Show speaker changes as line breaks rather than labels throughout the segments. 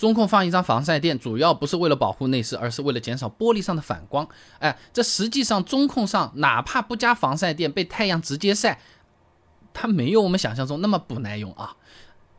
中控放一张防晒垫，主要不是为了保护内饰，而是为了减少玻璃上的反光。哎，这实际上中控上哪怕不加防晒垫，被太阳直接晒，它没有我们想象中那么不耐用啊。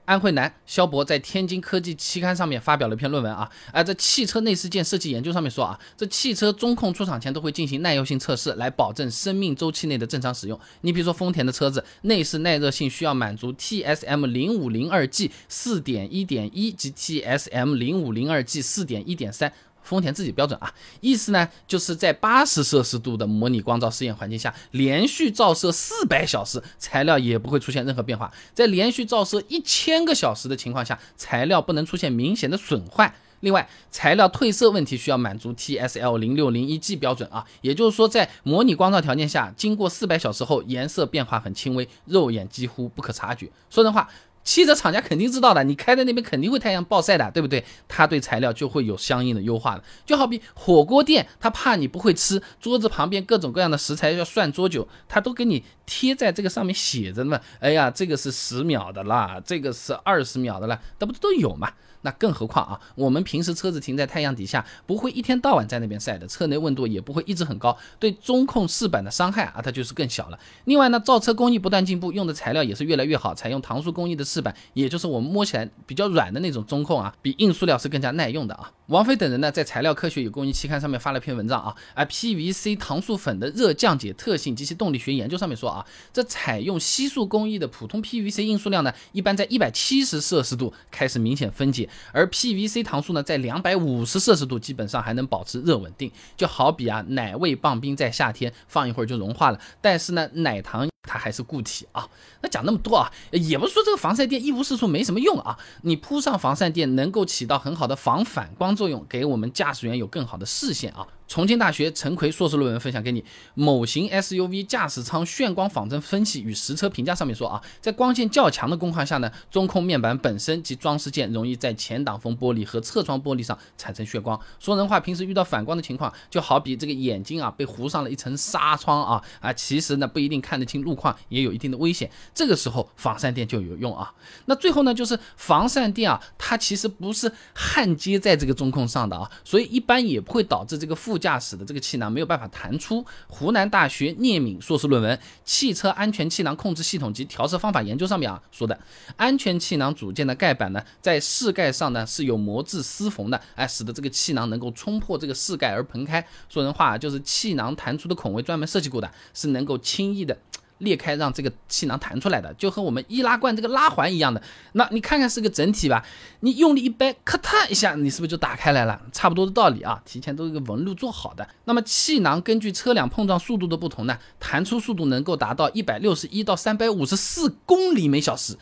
安徽南肖博在天津科技期刊上面发表了一篇论文啊，啊，在汽车内饰件设计研究上面说啊，这汽车中控出厂前都会进行耐用性测试，来保证生命周期内的正常使用。你比如说丰田的车子内饰耐热性需要满足 TSM 零五零二 G 四点一点一及 TSM 零五零二 G 四点一点三。丰田自己标准啊，意思呢就是在八十摄氏度的模拟光照试验环境下，连续照射四百小时，材料也不会出现任何变化。在连续照射一千个小时的情况下，材料不能出现明显的损坏。另外，材料褪色问题需要满足 TSL 零六零一 G 标准啊，也就是说，在模拟光照条件下，经过四百小时后，颜色变化很轻微，肉眼几乎不可察觉。说人话。汽车厂家肯定知道的，你开在那边肯定会太阳暴晒的，对不对？他对材料就会有相应的优化的。就好比火锅店，他怕你不会吃，桌子旁边各种各样的食材要涮多久，他都给你贴在这个上面写着呢。哎呀，这个是十秒的啦，这个是二十秒的啦，那不都有嘛？那更何况啊，我们平时车子停在太阳底下，不会一天到晚在那边晒的，车内温度也不会一直很高，对中控饰板的伤害啊，它就是更小了。另外呢，造车工艺不断进步，用的材料也是越来越好，采用搪塑工艺的饰板，也就是我们摸起来比较软的那种中控啊，比硬塑料是更加耐用的啊。王飞等人呢，在材料科学与工艺期刊上面发了篇文章啊，而 PVC 糖塑粉的热降解特性及其动力学研究上面说啊，这采用吸塑工艺的普通 PVC 硬塑料呢，一般在一百七十摄氏度开始明显分解。而 PVC 糖塑呢，在两百五十摄氏度基本上还能保持热稳定，就好比啊奶味棒冰在夏天放一会儿就融化了，但是呢奶糖它还是固体啊。那讲那么多啊，也不是说这个防晒垫一无是处没什么用啊，你铺上防晒垫能够起到很好的防反光作用，给我们驾驶员有更好的视线啊。重庆大学陈奎硕士论文分享给你，某型 SUV 驾驶舱眩光仿真分析与实车评价上面说啊，在光线较强的工况下呢，中控面板本身及装饰件容易在前挡风玻璃和侧窗玻璃上产生眩光。说人话，平时遇到反光的情况，就好比这个眼睛啊被糊上了一层纱窗啊啊，其实呢不一定看得清路况，也有一定的危险。这个时候防晒垫就有用啊。那最后呢，就是防晒垫啊，它其实不是焊接在这个中控上的啊，所以一般也不会导致这个副驾驶的这个气囊没有办法弹出。湖南大学聂敏硕士论文《汽车安全气囊控制系统及调试方法研究》上面啊说的，安全气囊组件的盖板呢，在室盖上呢是有磨制丝缝的，哎，使得这个气囊能够冲破这个室盖而喷开。说人话就是气囊弹出的孔位专门设计过的，是能够轻易的。裂开让这个气囊弹出来的，就和我们易拉罐这个拉环一样的。那你看看是个整体吧，你用力一掰，咔嚓一下，你是不是就打开来了？差不多的道理啊，提前都一个纹路做好的。那么气囊根据车辆碰撞速度的不同呢，弹出速度能够达到一百六十一到三百五十四公里每小时。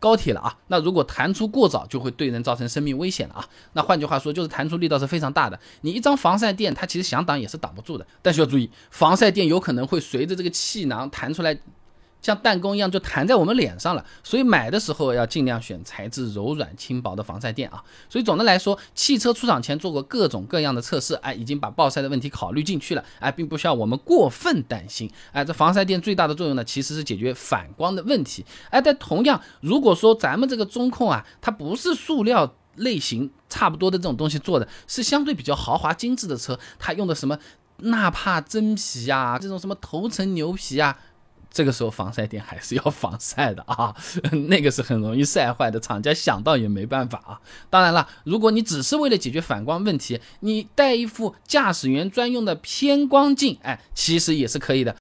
高铁了啊，那如果弹出过早，就会对人造成生命危险了啊。那换句话说，就是弹出力道是非常大的。你一张防晒垫，它其实想挡也是挡不住的。但需要注意，防晒垫有可能会随着这个气囊弹出来。像弹弓一样就弹在我们脸上了，所以买的时候要尽量选材质柔软轻薄的防晒垫啊。所以总的来说，汽车出厂前做过各种各样的测试，哎，已经把暴晒的问题考虑进去了，哎，并不需要我们过分担心。哎，这防晒垫最大的作用呢，其实是解决反光的问题。哎，但同样，如果说咱们这个中控啊，它不是塑料类型差不多的这种东西做的，是相对比较豪华精致的车，它用的什么纳帕真皮呀，这种什么头层牛皮啊。这个时候防晒垫还是要防晒的啊，那个是很容易晒坏的，厂家想到也没办法啊。当然了，如果你只是为了解决反光问题，你戴一副驾驶员专用的偏光镜，哎，其实也是可以的。